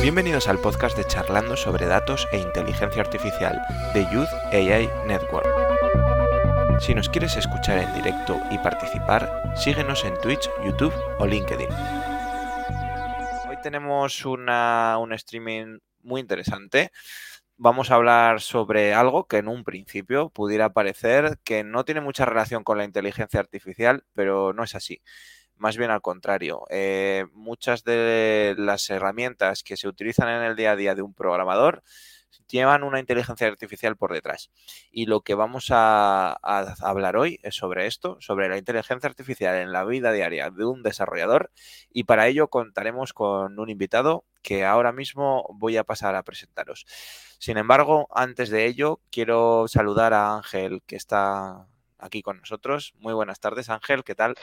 Bienvenidos al podcast de Charlando sobre datos e inteligencia artificial de Youth AI Network. Si nos quieres escuchar en directo y participar, síguenos en Twitch, YouTube o LinkedIn. Hoy tenemos una, un streaming muy interesante. Vamos a hablar sobre algo que en un principio pudiera parecer que no tiene mucha relación con la inteligencia artificial, pero no es así. Más bien al contrario. Eh, muchas de las herramientas que se utilizan en el día a día de un programador llevan una inteligencia artificial por detrás. Y lo que vamos a, hablar hoy es sobre esto, sobre la inteligencia artificial en la vida diaria de un desarrollador. Y para ello contaremos con un invitado que ahora mismo voy a pasar a presentaros. Sin embargo, antes de ello, quiero saludar a Ángel, que está aquí con nosotros. Muy buenas tardes, Ángel, ¿qué tal?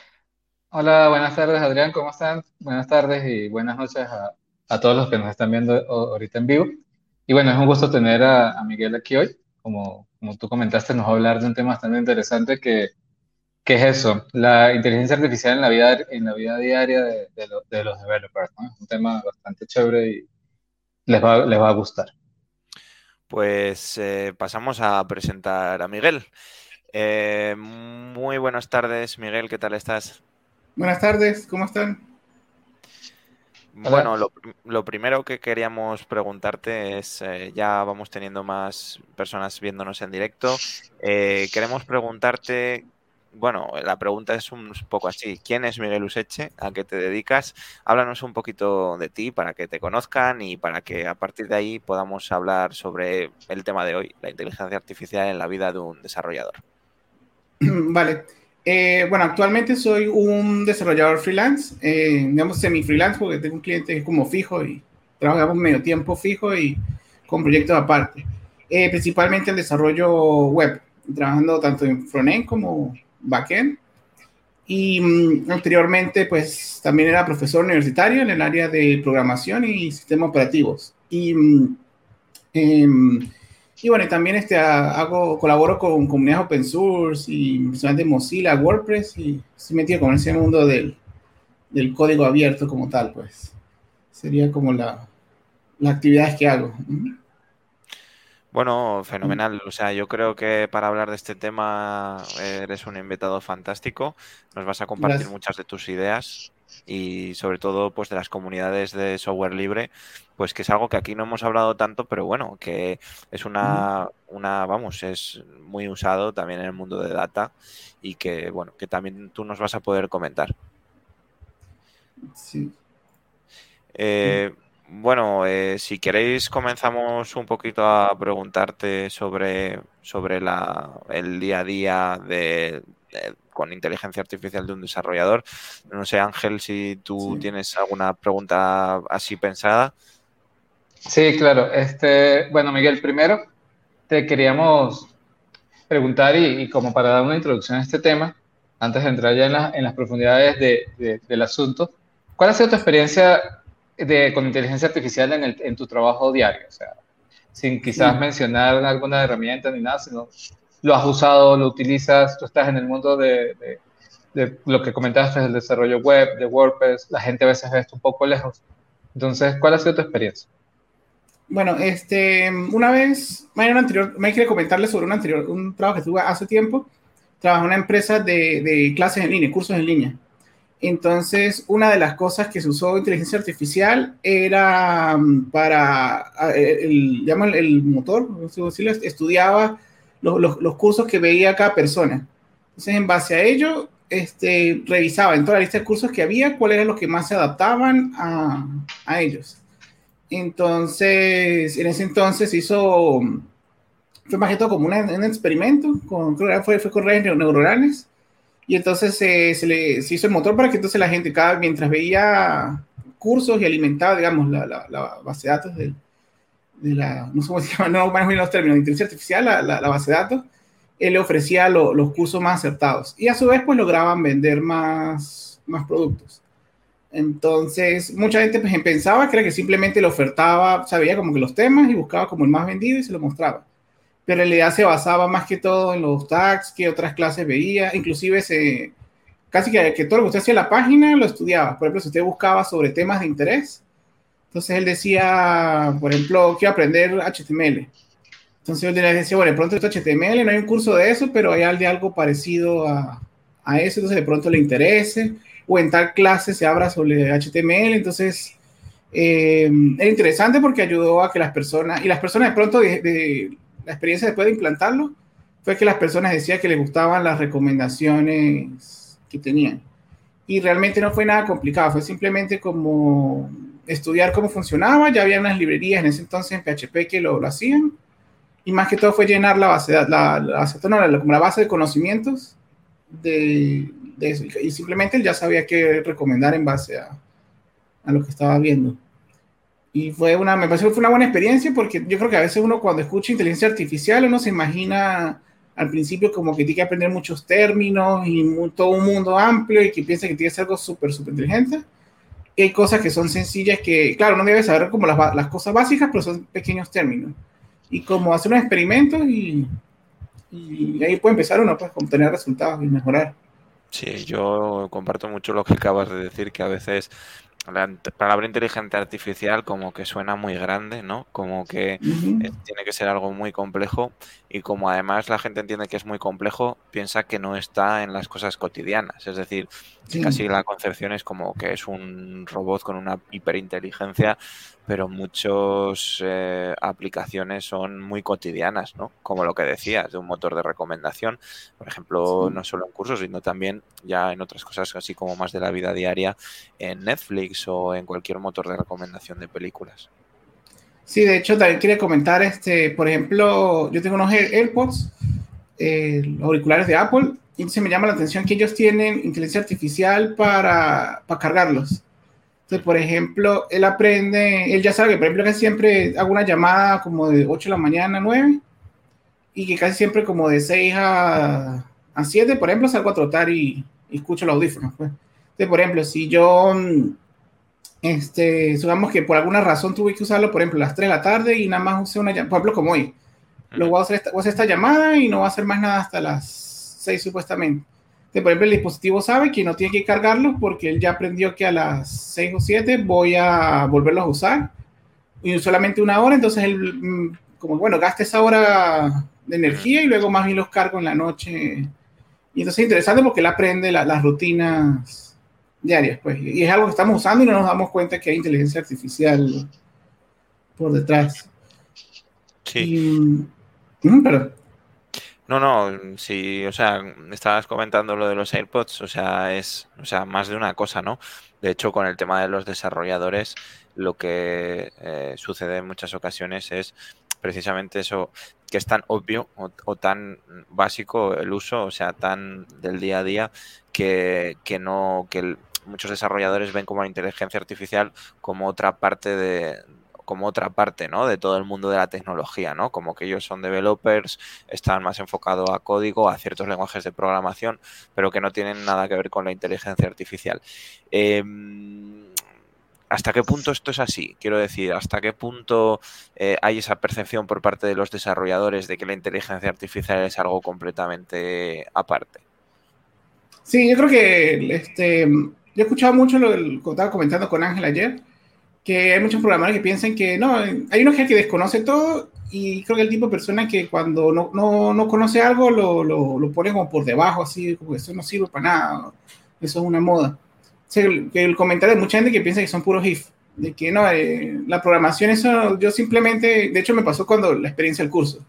Hola, buenas tardes, Adrián, ¿cómo están? Buenas tardes y buenas noches a, a todos los que nos están viendo ahorita en vivo. Y bueno, es un gusto tener a, Miguel aquí hoy. Como, como tú comentaste, nos va a hablar de un tema bastante interesante que, que es eso, la inteligencia artificial en la vida, en la vida diaria de, de, los developers. ¿no? Es un tema bastante chévere y les va, les va a gustar. Pues eh, pasamos a presentar a Miguel. Eh, muy buenas tardes, Miguel, ¿qué tal estás? Buenas tardes, ¿cómo están? Bueno, lo, primero que queríamos preguntarte es, eh, ya vamos teniendo más personas viéndonos en directo, eh, queremos preguntarte, bueno, la pregunta es un poco así, ¿quién es Miguel Useche? ¿A qué te dedicas? Háblanos un poquito de ti para que te conozcan y para que a partir de ahí podamos hablar sobre el tema de hoy, la inteligencia artificial en la vida de un desarrollador. Vale. Eh, bueno, actualmente soy un desarrollador freelance, eh, digamos semi-freelance, porque tengo un cliente como fijo y trabajamos medio tiempo fijo y con proyectos aparte. Eh, principalmente el desarrollo web, trabajando tanto en frontend como backend. Y mm, anteriormente, pues también era profesor universitario en el área de programación y sistemas operativos. Y mm, em, y bueno, también este, hago, colaboro con comunidades open source y de Mozilla, WordPress y estoy metido con ese mundo del, del código abierto como tal, pues. Sería como la, las actividades que hago. Bueno, fenomenal. O sea, yo creo que para hablar de este tema eres un invitado fantástico. Nos vas a compartir muchas de tus ideas y sobre todo pues de las comunidades de software libre, pues que es algo que aquí no hemos hablado tanto, pero bueno, que es una, una vamos, es muy usado también en el mundo de data y que bueno, que también tú nos vas a poder comentar. Sí. Eh, bueno, eh, si queréis comenzamos un poquito a preguntarte sobre, sobre la, el día a día de, con inteligencia artificial de un desarrollador. No sé, Ángel, si tú tienes alguna pregunta así pensada. Sí, claro. Este, bueno, Miguel, primero te queríamos preguntar y, como para dar una introducción a este tema, antes de entrar ya en, las profundidades del asunto, ¿cuál ha sido tu experiencia de, con inteligencia artificial en, en tu trabajo diario? O sea, sin quizás mencionar alguna herramienta ni nada, sino lo has usado, lo utilizas, tú estás en el mundo de, de, lo que comentaste, el desarrollo web, de WordPress, la gente a veces ve esto un poco lejos. Entonces, ¿cuál ha sido tu experiencia? Bueno, este, una vez, me anterior, me quiere comentarle sobre un anterior, un trabajo que tuve hace tiempo. Trabajé en una empresa de, de clases en línea, cursos en línea. Entonces, una de las cosas que se usó inteligencia artificial era mm, para, el, llaman el motor, estudiaba los, los, cursos que veía cada persona. Entonces, en base a ello, este, revisaba en toda la lista de cursos que había cuáles eran los que más se adaptaban a, a ellos. Entonces, en ese entonces hizo, fue más que todo como un experimento, con, fue, fue con redes neuronales, y entonces se, le, se hizo el motor para que entonces la gente, cada, mientras veía cursos y alimentaba, digamos, la, la, la base de datos del, de la, no sé cómo se llama, no bien los términos, de inteligencia artificial, la, la, base de datos, él le ofrecía los cursos más acertados y a su vez pues lograban vender más, más productos. Entonces, mucha gente pues, pensaba que que simplemente le ofertaba, sabía como que los temas y buscaba como el más vendido y se lo mostraba. Pero en realidad se basaba más que todo en los tags que otras clases veía, inclusive se, casi que, que todo lo que usted hacía en la página lo estudiaba. Por ejemplo, si usted buscaba sobre temas de interés, entonces él decía, por ejemplo, quiero aprender HTML. Entonces yo le decía, bueno, de pronto esto HTML, no hay un curso de eso, pero hay algo parecido a, a eso, entonces de pronto le interese, o en tal clase se abra sobre HTML, entonces eh, era interesante porque ayudó a que las personas, y las personas de pronto, de, la experiencia después de implantarlo, fue que las personas decían que les gustaban las recomendaciones que tenían. Y realmente no fue nada complicado, fue simplemente como estudiar cómo funcionaba, ya había unas librerías en ese entonces en PHP que lo, hacían, y más que todo fue llenar la base, la, base de conocimientos de, eso. Y simplemente ya sabía qué recomendar en base a, lo que estaba viendo. Y fue una, me pareció que fue una buena experiencia porque yo creo que a veces uno cuando escucha inteligencia artificial uno se imagina al principio como que tiene que aprender muchos términos y todo un mundo amplio y que piensa que tiene que ser algo súper, súper inteligente. Y hay cosas que son sencillas que, claro, uno debe saber como las, las cosas básicas, pero son pequeños términos y como hacer un experimento y, y ahí puede empezar uno pues, a obtener resultados y mejorar. Sí, yo comparto mucho lo que acabas de decir, que a veces la palabra inteligencia artificial como que suena muy grande, ¿no? Como que tiene que ser algo muy complejo y como además la gente entiende que es muy complejo, piensa que no está en las cosas cotidianas. Es decir, casi la concepción es como que es un robot con una hiperinteligencia, pero muchas eh, aplicaciones son muy cotidianas, ¿no? Como lo que decías, de un motor de recomendación, por ejemplo, no solo en cursos, sino también ya en otras cosas así como más de la vida diaria, en Netflix o en cualquier motor de recomendación de películas. Sí, de hecho, también quería comentar, este, por ejemplo, yo tengo unos AirPods, eh, auriculares de Apple, y se me llama la atención que ellos tienen inteligencia artificial para, para cargarlos. Entonces, por ejemplo, él aprende, él ya sabe que, por ejemplo, que siempre hago una llamada como de 8 de la mañana a 9 y que casi siempre como de 6 a, a 7, por ejemplo, salgo a trotar y, y escucho los audífonos. Pues. Entonces, por ejemplo, si yo este, supongamos que por alguna razón tuve que usarlo, por ejemplo, a las 3 de la tarde y nada más usé una llamada, por ejemplo, como hoy. Lo voy a, hacer esta, voy a hacer esta llamada y no voy a hacer más nada hasta las 6 supuestamente. Por ejemplo, el dispositivo sabe que no tiene que cargarlo porque él ya aprendió que a las 6 o 7 voy a volverlos a usar y solamente una hora, entonces él, mm, como bueno, gasta esa hora de energía y luego más bien los cargo en la noche. Y entonces es interesante porque él aprende las rutinas diarias, pues. Y es algo que estamos usando y no nos damos cuenta que hay inteligencia artificial por detrás. Sí. pero... No, no, sí, o sea, estabas comentando lo de los AirPods, o sea, es, o sea, más de una cosa, ¿no? De hecho, con el tema de los desarrolladores, lo que eh, sucede en muchas ocasiones es precisamente eso, que es tan obvio o, tan básico el uso, o sea, tan del día a día, que, que no, que muchos desarrolladores ven como la inteligencia artificial como otra parte de como otra parte, ¿no? De todo el mundo de la tecnología, ¿no? Como que ellos son developers, están más enfocados a código, a ciertos lenguajes de programación, pero que no tienen nada que ver con la inteligencia artificial. Em, ¿Hasta qué punto esto es así? Quiero decir, ¿hasta qué punto eh, hay esa percepción por parte de los desarrolladores de que la inteligencia artificial es algo completamente aparte? Sí, yo creo que este, yo he escuchado mucho lo que estaba comentando con Ángel ayer, que hay muchos programadores que piensan que no, hay unos que desconoce todo y creo que el tipo de persona que cuando no, no, no conoce algo lo, lo, lo, pone como por debajo, así, como que eso no sirve para nada, eso es una moda. O sea, el, el, comentario de mucha gente que piensa que son puros if, de que no, eh, la programación, eso yo simplemente, de hecho me pasó cuando la experiencia del curso.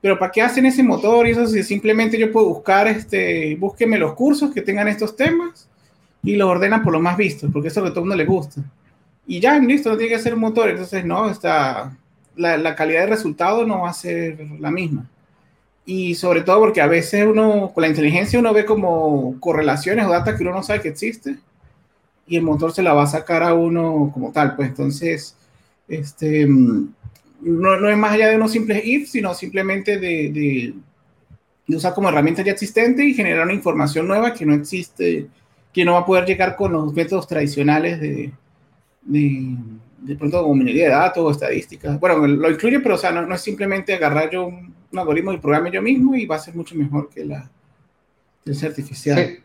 Pero ¿para qué hacen ese motor y eso si simplemente yo puedo buscar, este, búsqueme los cursos que tengan estos temas y lo ordenan por lo más visto, porque eso a todo el mundo le gusta. Y ya, listo, no tiene que ser un motor. Entonces, no, está, la, la, calidad de resultado no va a ser la misma. Y sobre todo porque a veces uno, con la inteligencia, uno ve como correlaciones o data que uno no sabe que existe y el motor se la va a sacar a uno como tal. Pues entonces, este, no, no es más allá de unos simples if, sino simplemente de, de, de usar como herramienta ya existente y generar una información nueva que no existe que no va a poder llegar con los métodos tradicionales de, de, de pronto como minería de datos o estadísticas. Bueno, lo incluye, pero o sea, no, no es simplemente agarrar yo un algoritmo y programe yo mismo y va a ser mucho mejor que la inteligencia artificial.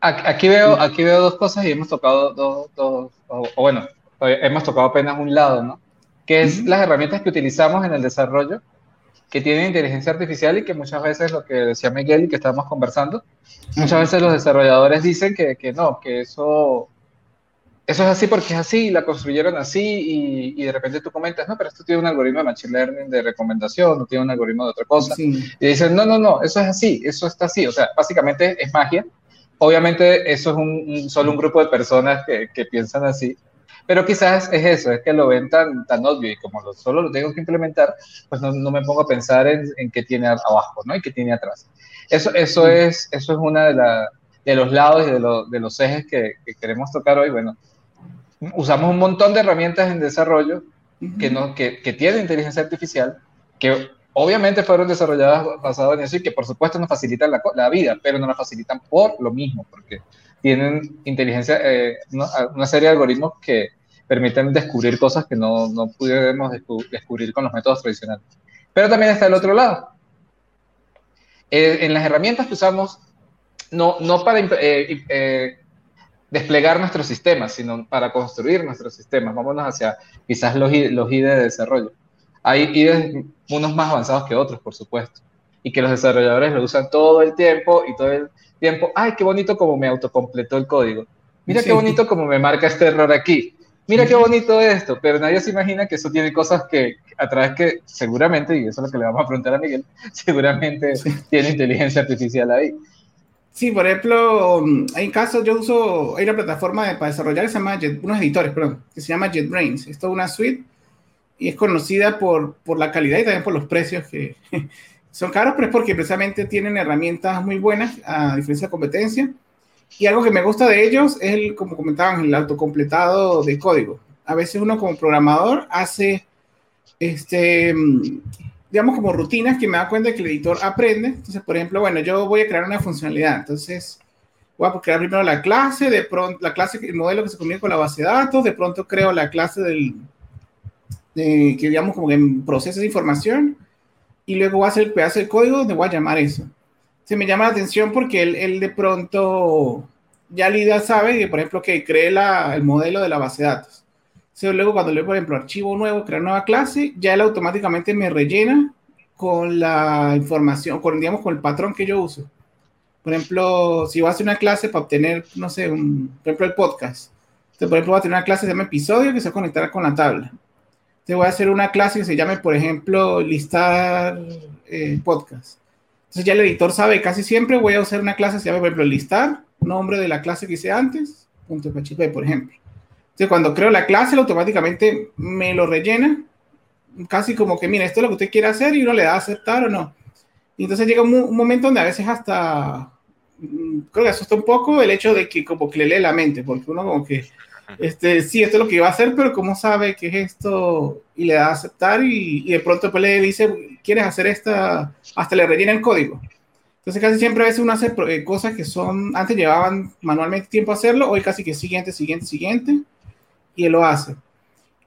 Aquí veo, aquí veo dos cosas y hemos tocado dos, dos o, bueno, hemos tocado apenas un lado, ¿no? Que es las herramientas que utilizamos en el desarrollo que tienen inteligencia artificial y que muchas veces lo que decía Miguel y que estábamos conversando, muchas veces los desarrolladores dicen que, que no, que eso eso es así porque es así, la construyeron así y, y, de repente tú comentas, no, pero esto tiene un algoritmo de Machine Learning de recomendación, no tiene un algoritmo de otra cosa. Y dicen, no, no, no, eso es así, eso está así. O sea, básicamente es magia. Obviamente eso es un, solo un grupo de personas que, que, piensan así, pero quizás es eso, es que lo ven tan, tan obvio y como lo, solo lo tengo que implementar, pues no, no me pongo a pensar en, en, qué tiene abajo, ¿no? Y qué tiene atrás. Eso, eso, es, eso es una de, la, de los lados y de, lo, de los ejes que, que queremos tocar hoy. Bueno, usamos un montón de herramientas en desarrollo que, no, que, que tienen inteligencia artificial, que obviamente fueron desarrolladas basadas en eso y que por supuesto nos facilitan la, la vida, pero no nos facilitan por lo mismo, porque tienen inteligencia, eh, una, serie de algoritmos que permiten descubrir cosas que no, no pudiéramos descubrir con los métodos tradicionales. Pero también está el otro lado. Eh, en las herramientas que usamos, no, no para eh, eh desplegar nuestros sistemas, sino para construir nuestros sistemas. Vámonos hacia quizás los, los IDE de desarrollo. Hay IDEs unos más avanzados que otros, por supuesto, y que los desarrolladores lo usan todo el tiempo y todo el tiempo. ¡Ay, qué bonito como me autocompletó el código! Mira qué bonito como me marca este error aquí. Mira qué bonito esto, pero nadie se imagina que eso tiene cosas que a través que seguramente, y eso es lo que le vamos a preguntar a Miguel, seguramente tiene inteligencia artificial ahí. Sí, por ejemplo, hay casos, yo uso, hay una plataforma de, para desarrollar se llama Jet, unos editores, perdón, que se llama JetBrains. Esto es una suite y es conocida por, por la calidad y también por los precios que son caros, pero es porque precisamente tienen herramientas muy buenas a diferencia de competencia. Y algo que me gusta de ellos es, el, como comentaban, el autocompletado de código. A veces uno como programador hace este, digamos, como rutinas que me da cuenta que el editor aprende. Entonces, por ejemplo, bueno, yo voy a crear una funcionalidad. Entonces, voy a crear primero la clase, de pronto, la clase, el modelo que se comunica con la base de datos, de pronto creo la clase del, de, que digamos como que de información, y luego voy a hacer el pedazo de código donde voy a llamar eso. Se me llama la atención porque él, él de pronto ya Lida sabe que, por ejemplo, que cree la, el modelo de la base de datos luego cuando le por ejemplo, archivo nuevo, crear nueva clase, ya él automáticamente me rellena con la información, con, digamos, con el patrón que yo uso. Por ejemplo, si voy a hacer una clase para obtener, no sé, un, por ejemplo, el podcast. Entonces, por ejemplo, voy a tener una clase que se llama episodio que se conectará con la tabla. Entonces, voy a hacer una clase que se llame, por ejemplo, listar eh, podcast. Entonces, ya el editor sabe, casi siempre voy a usar una clase que se llama, por ejemplo, listar, nombre de la clase que hice antes, punto PHP, por ejemplo. Entonces, cuando creo la clase, automáticamente me lo rellena, casi como que, mira, esto es lo que usted quiere hacer y uno le da a aceptar o no. Y entonces llega un, momento donde a veces hasta, mm, creo que asusta un poco el hecho de que como que le lee la mente, porque uno como que, este, sí, esto es lo que iba a hacer, pero ¿cómo sabe qué es esto? Y le da a aceptar y, y de pronto pues le dice, ¿quieres hacer esta? Hasta le rellena el código. Entonces casi siempre a veces uno hace eh, cosas que son, antes llevaban manualmente tiempo a hacerlo, hoy casi que siguiente, siguiente, siguiente y él lo hace.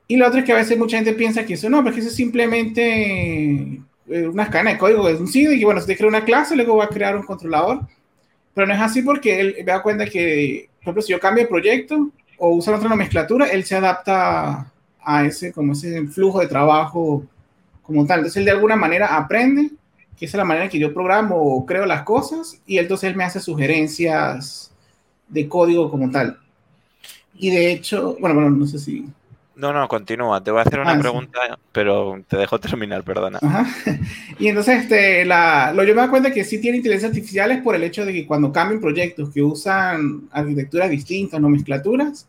Y lo otro es que a veces mucha gente piensa que eso no, porque eso es simplemente eh, una cadena de código, es un SID, y bueno, te crea una clase, luego va a crear un controlador. Pero no es así porque él me da cuenta que, por ejemplo, si yo cambio de proyecto o uso otra nomenclatura, él se adapta a ese, como ese flujo de trabajo como tal. Entonces él de alguna manera aprende, que esa es la manera en que yo programo o creo las cosas, y entonces él me hace sugerencias de código como tal. Y de hecho, bueno, bueno, no sé si... No, no, continúa. Te voy a hacer una ah, pregunta, pero te dejo terminar, perdona. Ajá. Y entonces, este, la, lo yo me doy cuenta que sí tiene inteligencia artificial es por el hecho de que cuando cambian proyectos que usan arquitecturas distintas, nomenclaturas,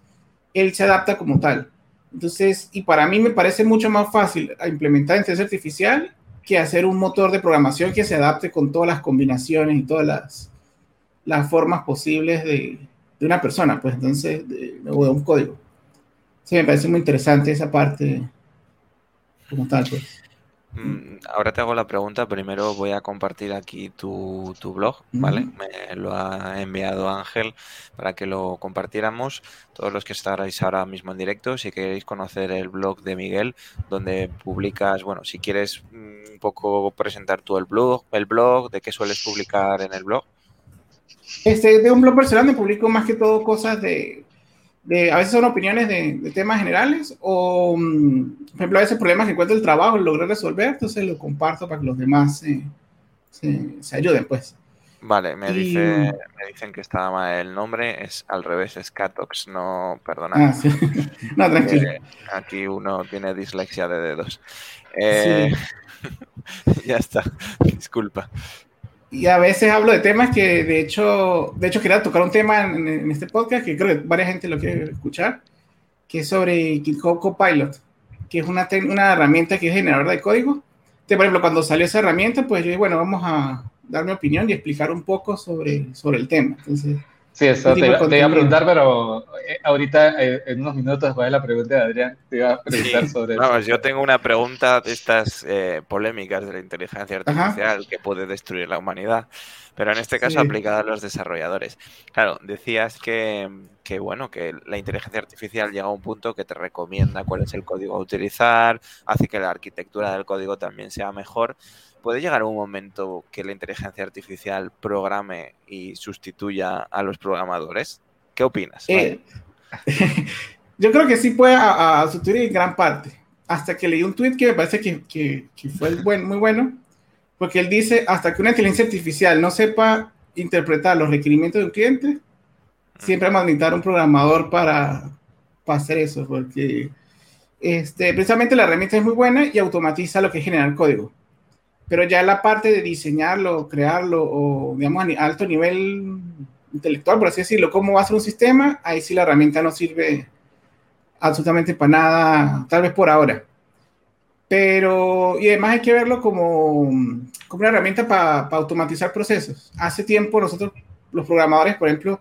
él se adapta como tal. Entonces, y para mí me parece mucho más fácil implementar inteligencia artificial que hacer un motor de programación que se adapte con todas las combinaciones y todas las, las formas posibles de, de una persona, pues entonces, de, o de un código. Sí, me parece muy interesante esa parte como tal, pues. Mm, ahora te hago la pregunta. Primero voy a compartir aquí tu, blog, ¿vale? Me lo ha enviado Ángel para que lo compartiéramos. Todos los que estaréis ahora mismo en directo, si queréis conocer el blog de Miguel, donde publicas, bueno, si quieres mm, un poco presentar tú el blog, el blog, de qué sueles publicar en el blog. Este, de un blog personal me publico más que todo cosas de a veces son opiniones de, temas generales o, mm, por ejemplo, a veces problemas que encuentro el trabajo, lo logré resolver, entonces lo comparto para que los demás se, se, ayuden, pues. Vale, me, dice, me dicen que está mal el nombre, es al revés, es Catox, no, perdona. Ah, sí. no, tranquilo. Eh, aquí uno tiene dislexia de dedos. Eh, ya está, disculpa y a veces hablo de temas que de hecho, de hecho quería tocar un tema en, este podcast que creo que varias gente lo quiere escuchar, que es sobre GitHub Copilot, que es una, una herramienta que es generador de código. Entonces, por ejemplo, cuando salió esa herramienta, pues yo dije, bueno, vamos a dar mi opinión y explicar un poco sobre, sobre el tema. Entonces, Sí, eso te, iba, a preguntar, pero eh, ahorita, eh, en unos minutos después de la pregunta de Adrián, te iba a preguntar sobre eso. yo tengo una pregunta de estas eh, polémicas de la inteligencia artificial que puede destruir la humanidad, pero en este caso aplicada a los desarrolladores. Claro, decías que, que, bueno, que la inteligencia artificial llega a un punto que te recomienda cuál es el código a utilizar, hace que la arquitectura del código también sea mejor. ¿Puede llegar un momento que la inteligencia artificial programe y sustituya a los programadores? ¿Qué opinas? Eh, yo creo que sí puede sustituir en gran parte. Hasta que leí un tweet que me parece que, fue muy bueno, porque él dice, hasta que una inteligencia artificial no sepa interpretar los requerimientos de un cliente, siempre va a necesitar un programador para, para hacer eso, porque este, precisamente la herramienta es muy buena y automatiza lo que es generar código pero ya la parte de diseñarlo, crearlo, o digamos a alto nivel intelectual, por así decirlo, cómo va a ser un sistema, ahí sí la herramienta no sirve absolutamente para nada, tal vez por ahora. Pero, y además hay que verlo como, como una herramienta para automatizar procesos. Hace tiempo nosotros, los programadores, por ejemplo,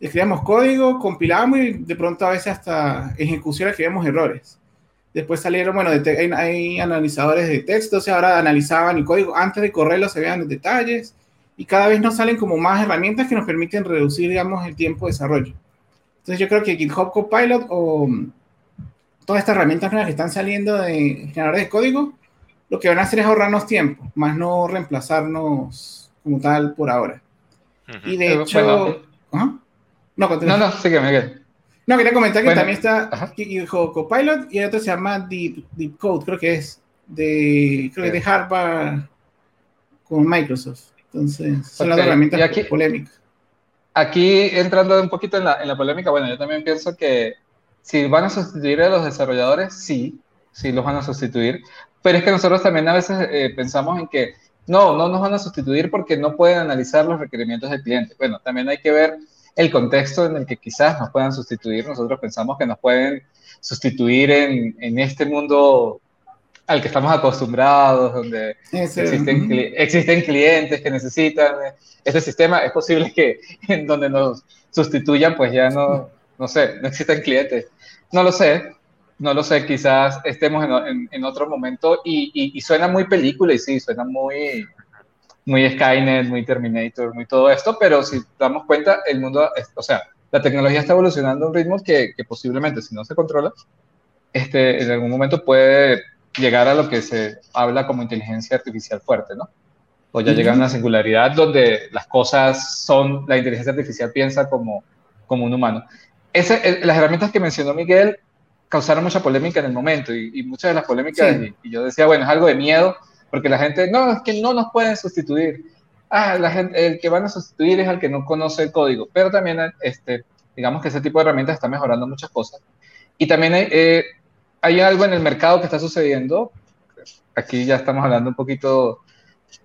escribíamos código, compilábamos y de pronto a veces hasta ejecución escribíamos errores. Después salieron, bueno, hay, analizadores de texto, o sea, ahora analizaban el código antes de correrlo, se vean los detalles, y cada vez nos salen como más herramientas que nos permiten reducir, digamos, el tiempo de desarrollo. Entonces yo creo que GitHub Copilot o todas estas herramientas nuevas que están saliendo de generadores de código, lo que van a hacer es ahorrarnos tiempo, más no reemplazarnos como tal por ahora. Y de hecho... ¿ah? No, No, no, sígueme, no, quería comentar que también está Copilot y otro se llama Deep, Deep Code, creo que es de, creo que de Harvard con Microsoft. Entonces, son las herramientas aquí, polémicas. Aquí entrando un poquito en la, en la polémica, bueno, yo también pienso que si van a sustituir a los desarrolladores, sí, sí los van a sustituir, pero es que nosotros también a veces eh, pensamos en que no, no nos van a sustituir porque no pueden analizar los requerimientos del cliente. Bueno, también hay que ver el contexto en el que quizás nos puedan sustituir. Nosotros pensamos que nos pueden sustituir en, en este mundo al que estamos acostumbrados, donde existen, existen, clientes que necesitan este sistema. Es posible que en donde nos sustituyan, pues ya no, no sé, no existen clientes. No lo sé, no lo sé, quizás estemos en, en, otro momento y, y, y, suena muy película y sí, suena muy, muy Skynet, muy Terminator, muy todo esto, pero si damos cuenta, el mundo, o sea, la tecnología está evolucionando a un ritmo que, que, posiblemente, si no se controla, este, en algún momento puede llegar a lo que se habla como inteligencia artificial fuerte, ¿no? O ya llega a una singularidad donde las cosas son, la inteligencia artificial piensa como, como un humano. Ese, las herramientas que mencionó Miguel causaron mucha polémica en el momento y, muchas de las polémicas, y, yo decía, bueno, es algo de miedo, porque la gente, no, es que no nos pueden sustituir. Ah, la gente, el que van a sustituir es el que no conoce el código, pero también, este, digamos que ese tipo de herramientas está mejorando muchas cosas. Y también hay, eh, hay algo en el mercado que está sucediendo, aquí ya estamos hablando un poquito,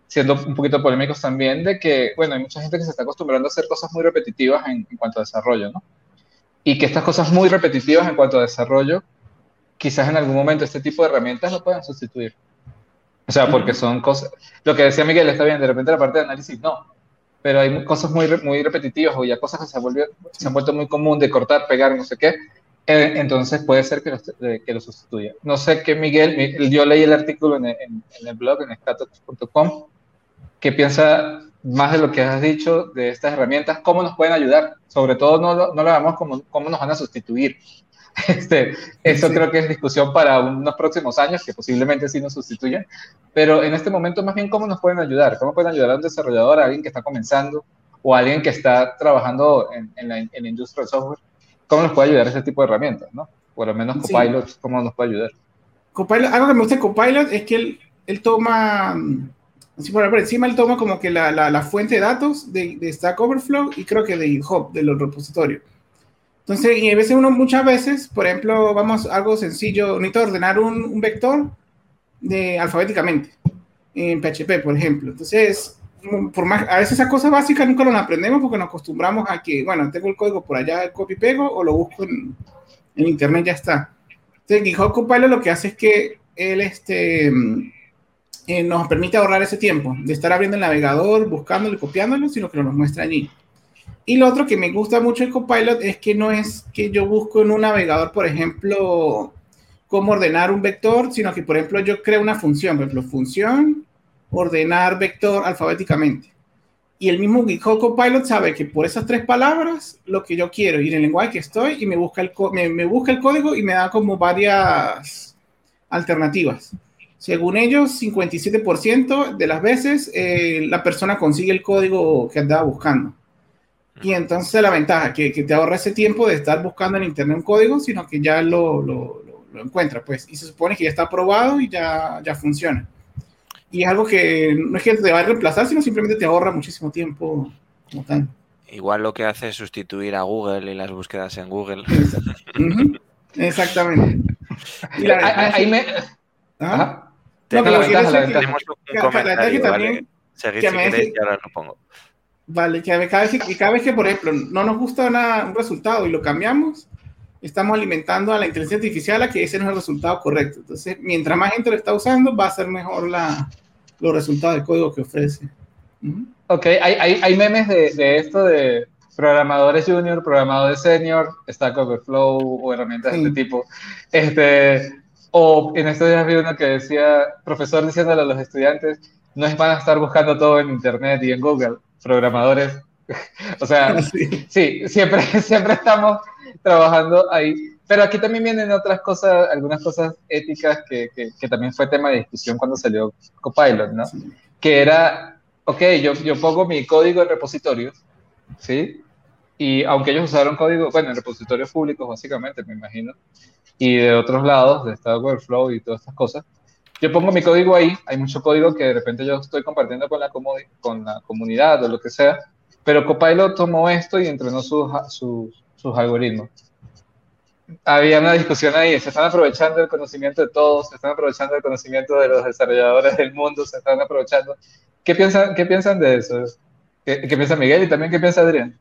siendo un poquito polémicos también, de que, bueno, hay mucha gente que se está acostumbrando a hacer cosas muy repetitivas en, en cuanto a desarrollo, ¿no? Y que estas cosas muy repetitivas en cuanto a desarrollo, quizás en algún momento este tipo de herramientas lo puedan sustituir. O sea, porque son cosas, lo que decía Miguel está bien, de repente la parte de análisis no, pero hay cosas muy, muy repetitivas o ya cosas que se, se han vuelto muy común de cortar, pegar, no sé qué, eh, entonces puede ser que lo, que lo, sustituya. No sé qué Miguel, yo leí el artículo en, el blog, en scatox.com, que piensa más de lo que has dicho de estas herramientas, cómo nos pueden ayudar. Sobre todo no, no lo vemos como cómo nos van a sustituir. Este, eso creo que es discusión para unos próximos años, que posiblemente sí nos sustituyan, pero en este momento más bien cómo nos pueden ayudar, cómo pueden ayudar a un desarrollador, a alguien que está comenzando o a alguien que está trabajando en, en, la, en la, industria del software, cómo nos puede ayudar ese tipo de herramientas, ¿no? Por lo menos Copilot, cómo nos puede ayudar. Copilot, algo que me gusta de Copilot es que él, él toma, así por encima, él toma como que la, la, la fuente de datos de, de Stack Overflow y creo que de GitHub, de los repositorios entonces, y a veces uno, muchas veces, por ejemplo, vamos a algo sencillo, necesito ordenar un, un vector de, alfabéticamente en PHP, por ejemplo. Entonces, por más, a veces esas cosas básicas nunca las aprendemos porque nos acostumbramos a que, bueno, tengo el código por allá, copy pego o lo busco en, en internet, ya está. Entonces, GitHub Copilot lo que hace es que él este, eh, nos permite ahorrar ese tiempo de estar abriendo el navegador, buscándolo y copiándolo, sino que nos muestra allí. Y lo otro que me gusta mucho de Copilot es que no es que yo busco en un navegador, por ejemplo, cómo ordenar un vector, sino que, por ejemplo, yo creo una función, por ejemplo, función, ordenar vector alfabéticamente. Y el mismo GitHub Copilot sabe que por esas tres palabras, lo que yo quiero, ir en el lenguaje que estoy, y me busca el, me, busca el código y me da como varias alternativas. Según ellos, 57% de las veces eh, la persona consigue el código que andaba buscando. Y entonces la ventaja, que, que te ahorra ese tiempo de estar buscando en internet un código, sino que ya lo, lo, lo, encuentra, pues, y se supone que ya está aprobado y ya, ya funciona. Y es algo que no es que te va a reemplazar, sino simplemente te ahorra muchísimo tiempo como tal. Igual lo que hace es sustituir a Google y las búsquedas en Google. Exactamente. Y la, ahí me... ¿Ah? No, pero la ventaja, la ventaja. Tenemos un comentario, que también, ¿vale? Seguid que si queréis y ahora lo pongo. Vale, que cada vez que, cada vez que, por ejemplo, no nos gusta una, un resultado y lo cambiamos, estamos alimentando a la inteligencia artificial a que ese no es el resultado correcto. Entonces, mientras más gente lo está usando, va a ser mejor la, los resultados del código que ofrece. Ok, hay, hay, hay memes de, de, esto de programadores junior, programadores senior, Stack Overflow o herramientas de este tipo. Este, o en estos días vi uno que decía, profesor diciéndole a los estudiantes, no es van a estar buscando todo en Internet y en Google programadores. o sea, sí. siempre, siempre estamos trabajando ahí. Pero aquí también vienen otras cosas, algunas cosas éticas que, que, también fue tema de discusión cuando salió Copilot, ¿no? Que era, ok, yo, yo pongo mi código en repositorios, ¿sí? Y aunque ellos usaron código, bueno, en repositorios públicos básicamente, me imagino, y de otros lados, de Stack Overflow y todas estas cosas, yo pongo mi código ahí, hay mucho código que de repente yo estoy compartiendo con la, con la comunidad o lo que sea, pero Copilot tomó esto y entrenó sus, sus, algoritmos. Había una discusión ahí, se están aprovechando el conocimiento de todos, se están aprovechando el conocimiento de los desarrolladores del mundo, se están aprovechando. ¿Qué piensan, qué piensan de eso? ¿Qué, qué piensa Miguel y también qué piensa Adrián?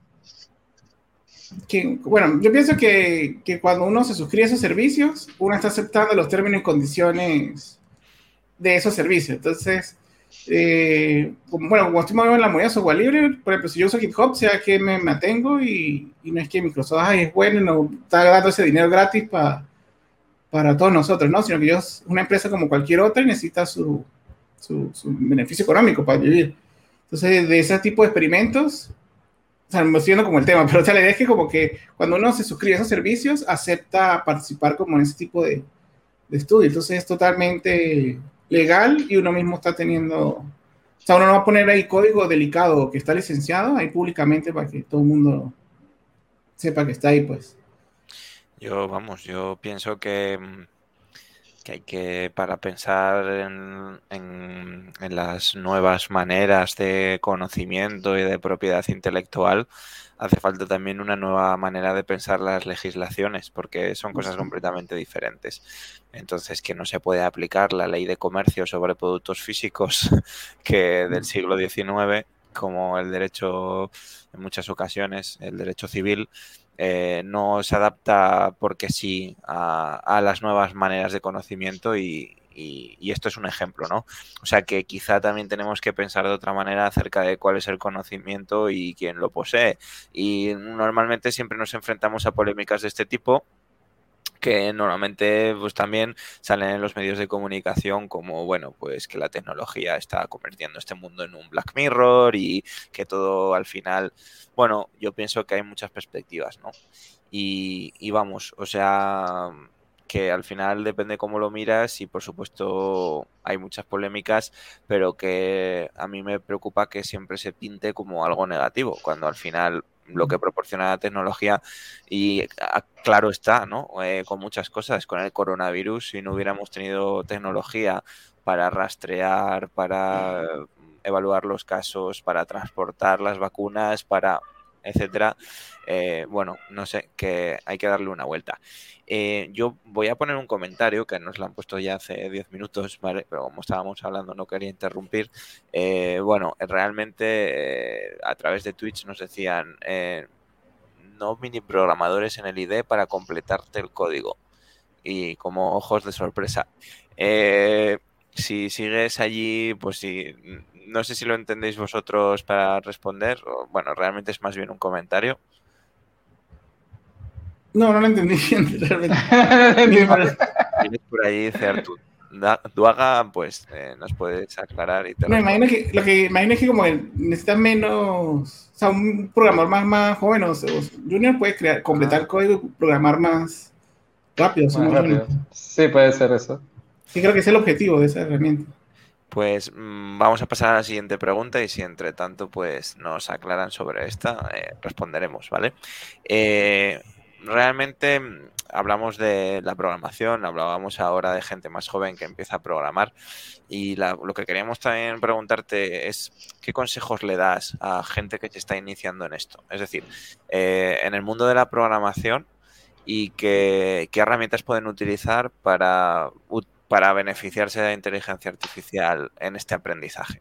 Que, bueno, yo pienso que, que, cuando uno se suscribe a esos servicios, uno está aceptando los términos y condiciones de esos servicios. Entonces, eh, bueno, como estoy moviendo en la moneda software libre, por ejemplo, si yo uso GitHub, sea que me mantengo y, no es que Microsoft es bueno y no está dando ese dinero gratis para para todos nosotros, ¿no? Sino que yo una empresa como cualquier otra necesita su, su, beneficio económico para vivir. Entonces, de ese tipo de experimentos, o sea, me como el tema, pero o sea, la idea es que como que cuando uno se suscribe a esos servicios, acepta participar como en ese tipo de, de estudio. Entonces, es totalmente legal y uno mismo está teniendo, o sea, uno no va a poner ahí código delicado que está licenciado ahí públicamente para que todo el mundo sepa que está ahí, pues. Yo, vamos, yo pienso que, que hay que, para pensar en, en, en las nuevas maneras de conocimiento y de propiedad intelectual, hace falta también una nueva manera de pensar las legislaciones, porque son cosas completamente diferentes. Entonces, que no se puede aplicar la ley de comercio sobre productos físicos que del siglo XIX, como el derecho, en muchas ocasiones, el derecho civil, eh, no se adapta porque sí a, a las nuevas maneras de conocimiento y, y, esto es un ejemplo, ¿no? O sea que quizá también tenemos que pensar de otra manera acerca de cuál es el conocimiento y quién lo posee. Y normalmente siempre nos enfrentamos a polémicas de este tipo que normalmente pues también salen en los medios de comunicación como bueno pues que la tecnología está convirtiendo este mundo en un Black Mirror y que todo al final bueno yo pienso que hay muchas perspectivas no y vamos o sea que al final depende cómo lo miras y por supuesto hay muchas polémicas, pero que a mí me preocupa que siempre se pinte como algo negativo, cuando al final lo que proporciona la tecnología y ah, claro está, ¿no? Eh, con muchas cosas, con el coronavirus, si no hubiéramos tenido tecnología para rastrear, para evaluar los casos, para transportar las vacunas, para etcétera, eh, bueno, no sé, que hay que darle una vuelta. Eh, yo voy a poner un comentario que nos lo han puesto ya hace 10 minutos, ¿vale? pero como estábamos hablando no quería interrumpir. Eh, bueno, realmente a través de Twitch nos decían no mini programadores en el ID para completarte el código. Y como ojos de sorpresa. si sigues allí, pues si no sé si lo entendéis vosotros para responder. O, bueno, realmente es más bien un comentario. No, no lo entendí bien, realmente. Tienes por ahí, Certu. Duaga, pues eh, nos puedes aclarar y te Me imagino que, lo que imagino es que como necesita menos, o sea, un programador más, más joven o, junior puede crear, completar ah. código y programar más rápido. Sí, puede ser eso. Sí, creo que es el objetivo de esa herramienta. Pues mm, vamos a pasar a la siguiente pregunta y si entre tanto pues nos aclaran sobre esta, eh, responderemos, ¿vale? Eh, realmente mm, hablamos de la programación, hablábamos ahora de gente más joven que empieza a programar y lo que queríamos también preguntarte es qué consejos le das a gente que se está iniciando en esto. Es decir, eh, en el mundo de la programación y qué, qué herramientas pueden utilizar para para beneficiarse de la inteligencia artificial en este aprendizaje?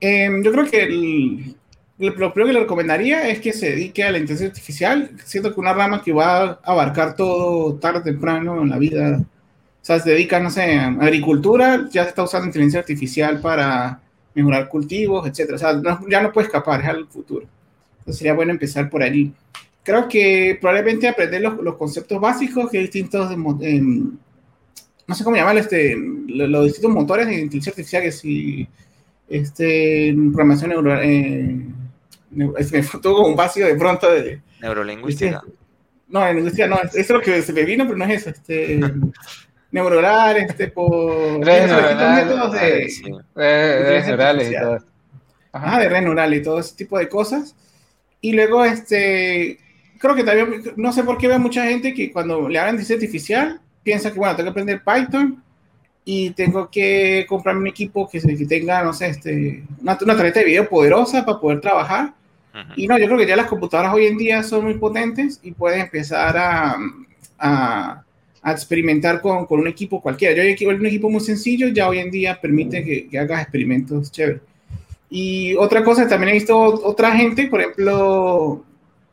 Em, yo creo que lo primero que le recomendaría es que se dedique a la inteligencia artificial. Siento que una rama que va a abarcar todo tarde o temprano en la vida. O sea, se dedica, no sé, a agricultura, ya se está usando inteligencia artificial para mejorar cultivos, etc. O sea, ya no puede escapar, es al futuro. Entonces sería bueno empezar por allí. Creo que probablemente aprender los, los conceptos básicos que hay distintos no sé cómo llamarlo, este, los, distintos motores de inteligencia artificial, que si, este, programación neuronal, eh, me faltó como un vacío de pronto de... Neurolingüística. no, en lingüística no, eso es lo que se me vino, pero no es eso, este... neuronal, este, por... Redes neurales, de, sí. redes neurales y todo. Ajá, de redes neurales y todo ese tipo de cosas. Y luego, este, creo que también, no sé por qué veo mucha gente que cuando le hablan de inteligencia artificial, piensa que, bueno, tengo que aprender Python y tengo que comprarme un equipo que, que tenga, no sé, este, una, una, tarjeta de video poderosa para poder trabajar. Y no, yo creo que ya las computadoras hoy en día son muy potentes y puedes empezar a, a, a experimentar con, con, un equipo cualquiera. Yo he un equipo muy sencillo, ya hoy en día permite que, que hagas experimentos chéveres. Y otra cosa, también he visto otra gente, por ejemplo,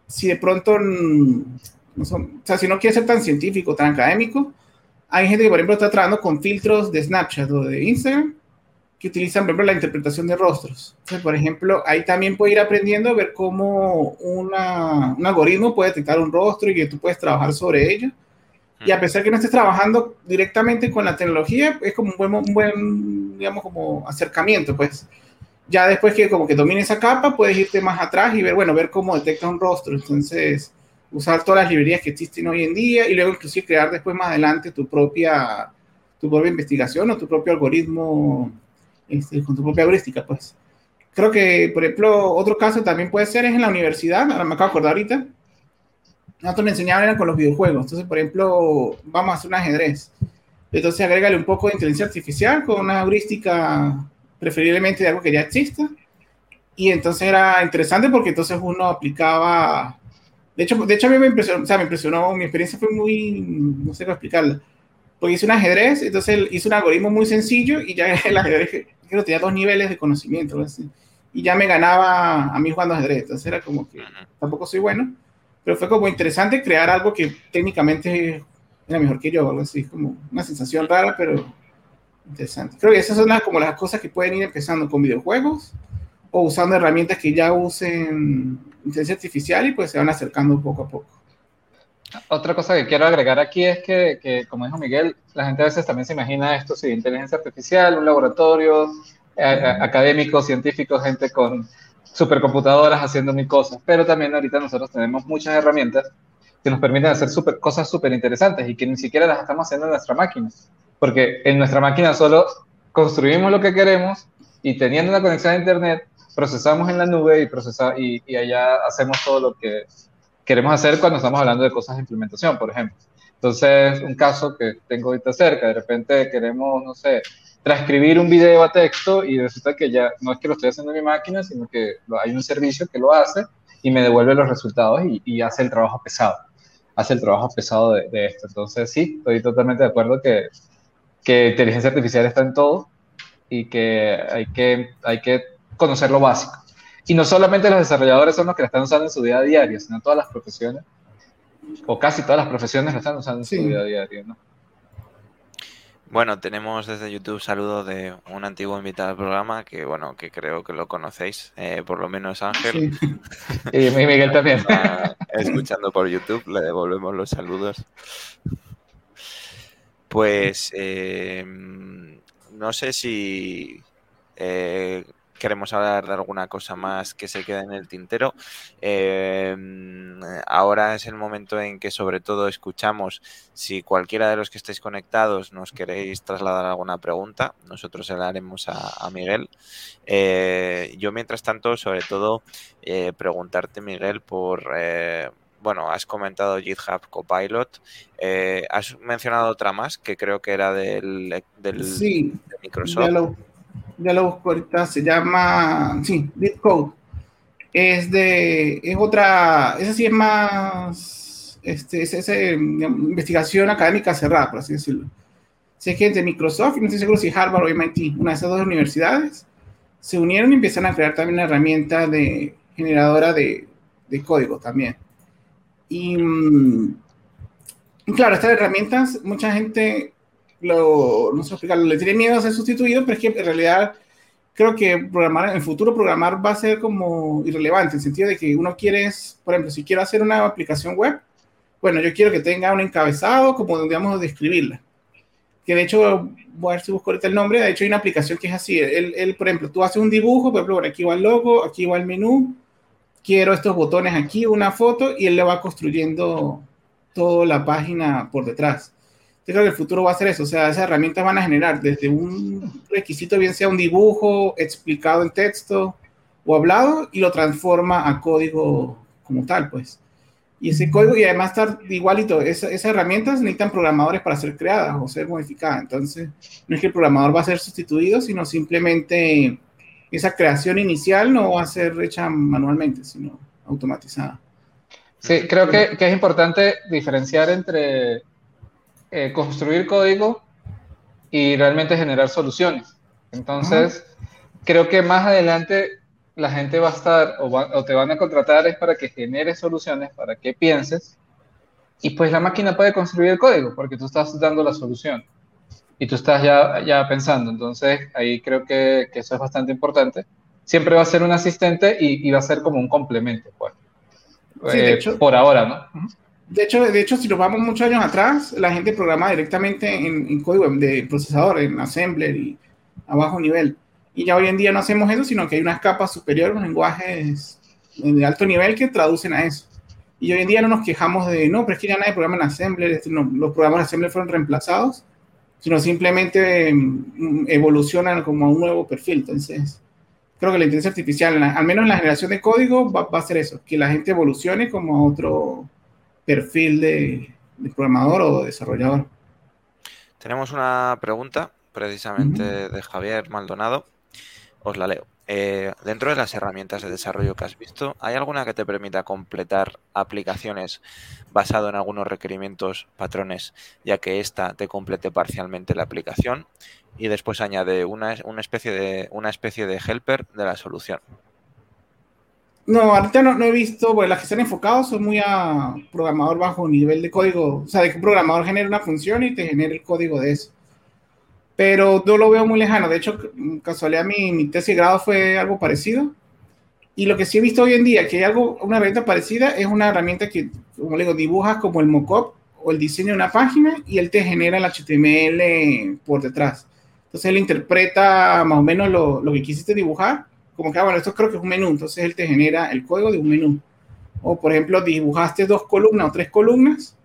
si de pronto, no son, o sea, si no quieres ser tan científico, tan académico, hay gente que, por ejemplo, está trabajando con filtros de Snapchat o de Instagram que utilizan, por ejemplo, la interpretación de rostros. Entonces, por ejemplo, ahí también puede ir aprendiendo a ver cómo una, un algoritmo puede detectar un rostro y que tú puedes trabajar sobre ello. Y a pesar que no estés trabajando directamente con la tecnología, es como un buen, un buen digamos, como acercamiento, pues. Ya después que como que domine esa capa, puedes irte más atrás y ver, bueno, ver cómo detecta un rostro. Entonces, usar todas las librerías que existen hoy en día y luego inclusive crear después más adelante tu propia, tu propia investigación o tu propio algoritmo este, con tu propia heurística, pues. Creo que, por ejemplo, otro caso también puede ser es en la universidad, ahora me acabo de acordar ahorita, nosotros me enseñaban con los videojuegos, entonces, por ejemplo, vamos a hacer un ajedrez, entonces agrégale un poco de inteligencia artificial con una heurística preferiblemente de algo que ya exista, y entonces era interesante porque entonces uno aplicaba de hecho, de hecho a mí me impresionó, o sea, me impresionó, mi experiencia fue muy, no sé cómo explicarla, porque hice un ajedrez, entonces hice un algoritmo muy sencillo y ya el ajedrez creo tenía dos niveles de conocimiento, así, y ya me ganaba a mí jugando ajedrez, entonces era como que tampoco soy bueno, pero fue como interesante crear algo que técnicamente era mejor que yo, algo así, como una sensación rara, pero interesante. Creo que esas son las, como las cosas que pueden ir empezando con videojuegos o usando herramientas que ya usen inteligencia artificial y pues se van acercando poco a poco. Otra cosa que quiero agregar aquí es que, que, como dijo Miguel, la gente a veces también se imagina esto, sí, inteligencia artificial, un laboratorio, académicos, científicos, gente con supercomputadoras haciendo mil cosas, pero también ahorita nosotros tenemos muchas herramientas que nos permiten hacer super, cosas súper interesantes y que ni siquiera las estamos haciendo en nuestra máquina, porque en nuestra máquina solo construimos lo que queremos y teniendo una conexión a Internet, procesamos en la nube y, procesa, y, y allá hacemos todo lo que queremos hacer cuando estamos hablando de cosas de implementación, por ejemplo. Entonces, un caso que tengo ahorita cerca, de repente queremos, no sé, transcribir un video a texto y resulta que ya no es que lo estoy haciendo en mi máquina, sino que hay un servicio que lo hace y me devuelve los resultados y, hace el trabajo pesado, hace el trabajo pesado de, esto. Entonces sí, estoy totalmente de acuerdo que, que inteligencia artificial está en todo y que hay que, hay que conocer lo básico. Y no solamente los desarrolladores son los que la están usando en su día a día, sino todas las profesiones, o casi todas las profesiones la están usando en su día a día, ¿no? Bueno, tenemos desde YouTube saludos de un antiguo invitado al programa que, bueno, que creo que lo conocéis, eh, por lo menos Ángel. Y Miguel también. Escuchando por YouTube, le devolvemos los saludos. Pues eh, no sé si eh, queremos hablar de alguna cosa más que se quede en el tintero. Em, ahora es el momento en que sobre todo escuchamos si cualquiera de los que estéis conectados nos queréis trasladar alguna pregunta, nosotros se la haremos a, Miguel. Eh, yo mientras tanto, sobre todo, eh, preguntarte, Miguel, por... Eh, bueno, has comentado GitHub Copilot. has mencionado otra más que creo que era del, del de Microsoft ya lo busco ahorita, se llama, sí, Bitcode. Es de, es otra, esa sí es más, este, es, esa investigación académica cerrada, por así decirlo. Sé que entre Microsoft y no estoy seguro si Harvard o MIT, una de esas dos universidades, se unieron y empiezan a crear también una herramienta de generadora de, de código también. Y, mm, claro, estas herramientas, mucha gente lo, no sé explicarlo, le tiene miedo a ser sustituido, pero es que en realidad creo que programar, en el futuro programar va a ser como irrelevante, en el sentido de que uno quiere, por ejemplo, si quiero hacer una aplicación web, bueno, yo quiero que tenga un encabezado como digamos describirla. Que de hecho, voy a ver si busco ahorita el nombre, de hecho hay una aplicación que es así, él, por ejemplo, tú haces un dibujo, por ejemplo, aquí va el logo, aquí va el menú, quiero estos botones aquí, una foto, y él le va construyendo toda la página por detrás. Yo creo que el futuro va a ser eso, o sea, esas herramientas van a generar desde un requisito, bien sea un dibujo explicado en texto o hablado, y lo transforma a código como tal, pues. Y ese código, y además estar igualito, esas herramientas necesitan programadores para ser creadas o ser modificadas. Entonces, no es que el programador va a ser sustituido, sino simplemente esa creación inicial no va a ser hecha manualmente, sino automatizada. Sí, creo que, que es importante diferenciar entre eh, construir código y realmente generar soluciones. Entonces, creo que más adelante la gente va a estar o, te van a contratar es para que generes soluciones, para que pienses, y pues la máquina puede construir el código porque tú estás dando la solución y tú estás ya, ya pensando. Entonces, ahí creo que, que eso es bastante importante. Siempre va a ser un asistente y, va a ser como un complemento, pues. Eh, por ahora, ¿no? De hecho, de hecho, si nos vamos muchos años atrás, la gente programa directamente en, código de procesador, en assembler y a bajo nivel. Y ya hoy en día no hacemos eso, sino que hay unas capas superiores, unos lenguajes de alto nivel que traducen a eso. Y hoy en día no nos quejamos de, no, pero es que ya nadie programa en assembler, este, los programas de assembler fueron reemplazados, sino simplemente mm, evolucionan como a un nuevo perfil. Entonces, creo que la inteligencia artificial, al menos en la generación de código, va, va a ser eso, que la gente evolucione como a otro perfil de, programador o desarrollador. Tenemos una pregunta precisamente de Javier Maldonado. Os la leo. Eh, dentro de las herramientas de desarrollo que has visto, ¿hay alguna que te permita completar aplicaciones basado en algunos requerimientos, patrones, ya que ésta te complete parcialmente la aplicación? Y después añade una, una, especie, de, una especie de helper de la solución. No, ahorita no, he visto, bueno, las que están enfocados son muy a programador bajo nivel de código, o sea, de que un programador genera una función y te genera el código de eso. Pero no lo veo muy lejano, de hecho, casualidad mi, mi tesis de grado fue algo parecido. Y lo que sí he visto hoy en día, que hay algo, una herramienta parecida, es una herramienta que, como le digo, dibujas como el mockup o el diseño de una página y él te genera el HTML por detrás. Entonces él interpreta más o menos lo, lo que quisiste dibujar, como que, ah, bueno, esto creo que es un menú, entonces él te genera el código de un menú. O, por ejemplo, dibujaste dos columnas o tres columnas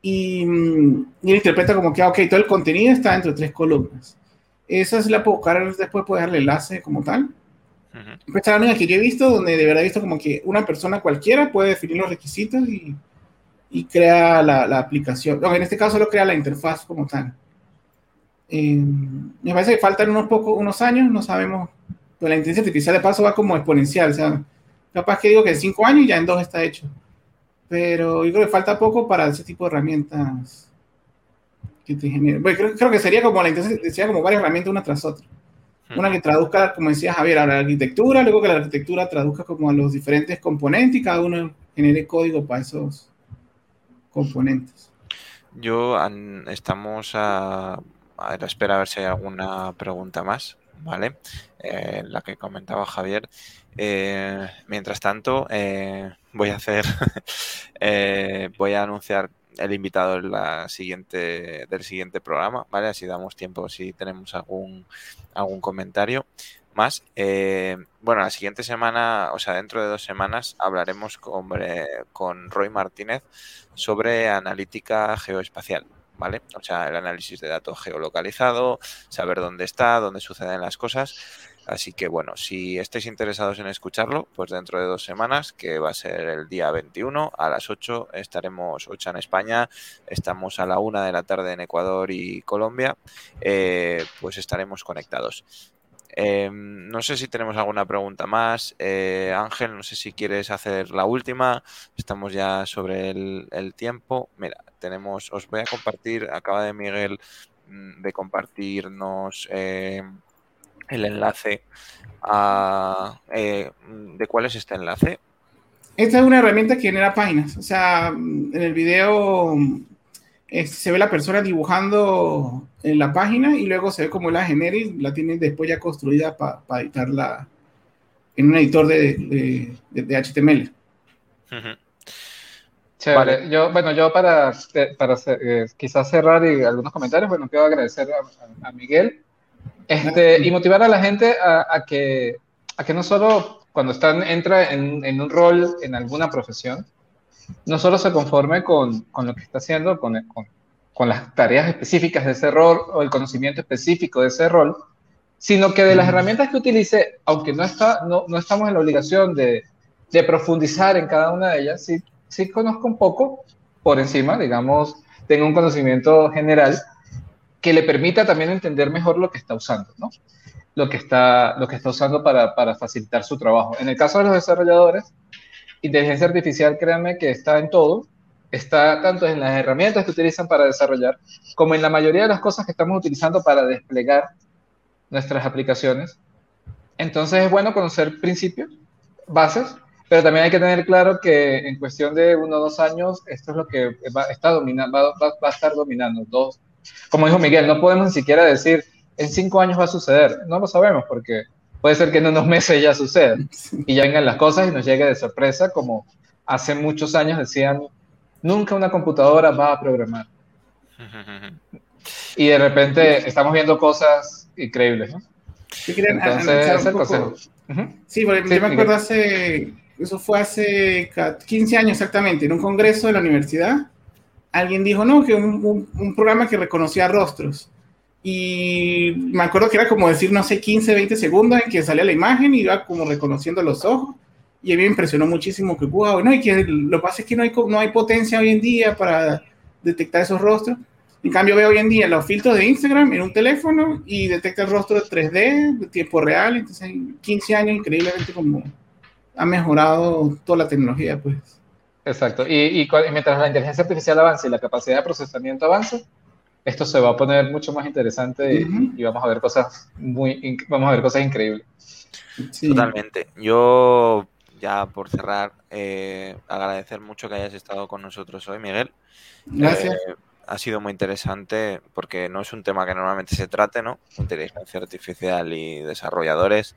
y, mm, y él interpreta como que, ah, ok, todo el contenido está dentro de tres columnas. Esa es la puedo después puede darle enlace como tal. Uh Esta es la única que yo he visto donde de verdad he visto como que una persona cualquiera puede definir los requisitos y, y crea la, la aplicación. No, en este caso lo crea la interfaz como tal. Eh, me parece que faltan unos pocos, unos años, no sabemos. Pero la inteligencia artificial de paso va como exponencial. O sea, capaz que digo que en cinco años ya en dos está hecho. Pero yo creo que falta poco para ese tipo de herramientas que te generen. Bueno, creo, creo, que sería como la inteligencia como varias herramientas una tras otra. Una que traduzca, como decía Javier, a la arquitectura, luego que la arquitectura traduzca como a los diferentes componentes y cada uno genere código para esos componentes. Yo estamos a, a la espera a ver si hay alguna pregunta más, ¿vale? Eh, la que comentaba Javier. Eh, mientras tanto, eh, voy a hacer, voy a anunciar el invitado en la siguiente, del siguiente programa, ¿vale? Así damos tiempo si tenemos algún, algún comentario más. Bueno, la siguiente semana, o sea, dentro de dos semanas, hablaremos con, con Roy Martínez sobre analítica geoespacial. ¿Vale? O sea, el análisis de datos geolocalizado, saber dónde está, dónde suceden las cosas. Así que bueno, si estáis interesados en escucharlo, pues dentro de dos semanas, que va a ser el día 21 a las 8, estaremos 8 en España, estamos a la 1 de la tarde en Ecuador y Colombia, eh, pues estaremos conectados. Eh, no sé si tenemos alguna pregunta más. Eh, Ángel, no sé si quieres hacer la última. Estamos ya sobre el, el, tiempo. Mira, tenemos, os voy a compartir, acaba de Miguel mm, de compartirnos eh, el enlace a, eh, de cuál es este enlace. Esta es una herramienta que genera páginas. O sea, en el video eh, se ve la persona dibujando en la página y luego se ve como la genera y la tienen después ya construida para pa editarla en un editor de, de, de, de HTML. Uh -huh. Chévere. Vale. Yo, bueno, yo para, para eh, quizás cerrar y algunos comentarios, bueno, quiero agradecer a, a Miguel este, y motivar a la gente a, a, que, a que no solo cuando están, entra en, en, un rol en alguna profesión, no solo se conforme con, con lo que está haciendo, con, con, con, las tareas específicas de ese rol o el conocimiento específico de ese rol, sino que de las herramientas que utilice, aunque no, está, no, no estamos en la obligación de, de profundizar en cada una de ellas, sí, sí conozco un poco por encima, digamos, tengo un conocimiento general que le permita también entender mejor lo que está usando, ¿no? Lo que está, lo que está usando para, para facilitar su trabajo. En el caso de los desarrolladores, inteligencia artificial, créanme que está en todo, está tanto en las herramientas que utilizan para desarrollar, como en la mayoría de las cosas que estamos utilizando para desplegar nuestras aplicaciones. Entonces es bueno conocer principios, bases, pero también hay que tener claro que en cuestión de uno o dos años, esto es lo que va, está domina, va, va, va, a estar dominando. Dos, como dijo Miguel, no podemos ni siquiera decir en cinco años va a suceder. No lo sabemos porque puede ser que en unos meses ya suceda y ya vengan las cosas y nos llegue de sorpresa, como hace muchos años decían, nunca una computadora va a programar. Y de repente estamos viendo cosas increíbles, ¿no? Entonces, es el consejo. Uh -huh. Sí, porque sí, yo me acuerdo hace, eso fue hace 15 años exactamente, en un congreso de la universidad, alguien dijo, no, que un, un, un programa que reconocía rostros. Y me acuerdo que era como decir, no sé, 15, 20 segundos en que salía la imagen y iba como reconociendo los ojos. Y a mí me impresionó muchísimo que, wow, no, y que lo que pasa es que no hay, no hay potencia hoy en día para detectar esos rostros. En cambio, veo hoy en día los filtros de Instagram en un teléfono y detecta el rostro de 3D, de tiempo real. Entonces, en 15 años, increíblemente, como ha mejorado toda la tecnología, pues. Exacto. Y, y, y mientras la inteligencia artificial avance y la capacidad de procesamiento avance, esto se va a poner mucho más interesante uh -huh. y, y, vamos a ver cosas muy, vamos a ver cosas increíbles. Sí. Totalmente. Yo, ya por cerrar, eh, agradecer mucho que hayas estado con nosotros hoy, Miguel. Gracias. Eh, ha sido muy interesante porque no es un tema que normalmente se trate, ¿no? Inteligencia artificial y desarrolladores.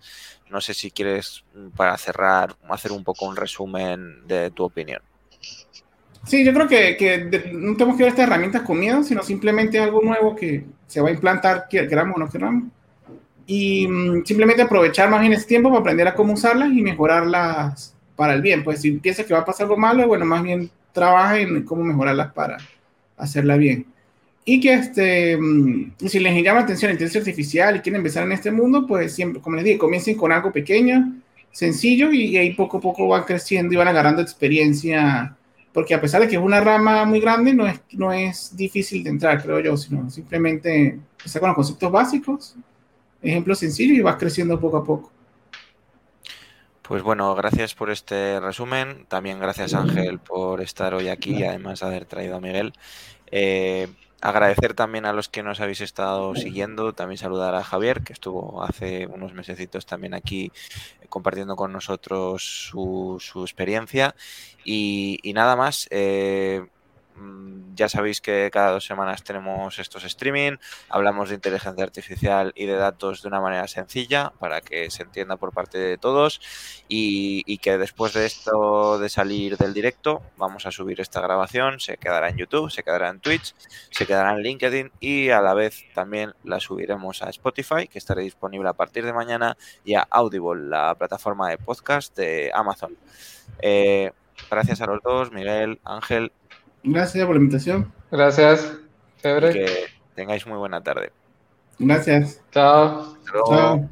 No sé si quieres, para cerrar, hacer un poco un resumen de tu opinión. Sí, yo creo que, no tenemos que ver estas herramientas con miedo, sino simplemente algo nuevo que se va a implantar, queramos o no queramos. Y mm, simplemente aprovechar más bien ese tiempo para aprender a cómo usarlas y mejorarlas para el bien. Pues si piensas que va a pasar algo malo, bueno, más bien trabaja en cómo mejorarlas para hacerla bien. Y que este, mm, si les llama la atención la inteligencia artificial y quieren empezar en este mundo, pues siempre, como les dije, comiencen con algo pequeño, sencillo y ahí poco a poco van creciendo y van agarrando experiencia porque a pesar de que es una rama muy grande, no es, no es difícil de entrar, creo yo, sino simplemente empezar con los conceptos básicos, ejemplos sencillos y vas creciendo poco a poco. Pues bueno, gracias por este resumen. También gracias Ángel por estar hoy aquí y además haber traído a Miguel. Eh, agradecer también a los que nos habéis estado siguiendo, también saludar a Javier, que estuvo hace unos mesecitos también aquí eh, compartiendo con nosotros su, su experiencia. Y, nada más, eh, ya sabéis que cada dos semanas tenemos estos streaming, hablamos de inteligencia artificial y de datos de una manera sencilla para que se entienda por parte de todos y, que después de esto de salir del directo vamos a subir esta grabación, se quedará en YouTube, se quedará en Twitch, se quedará en LinkedIn y a la vez también la subiremos a Spotify que estará disponible a partir de mañana y a Audible, la plataforma de podcast de Amazon. Eh, gracias a los dos, Miguel, Ángel, Gracias por la invitación. Gracias. Que tengáis muy buena tarde. Gracias. Chao. Chao.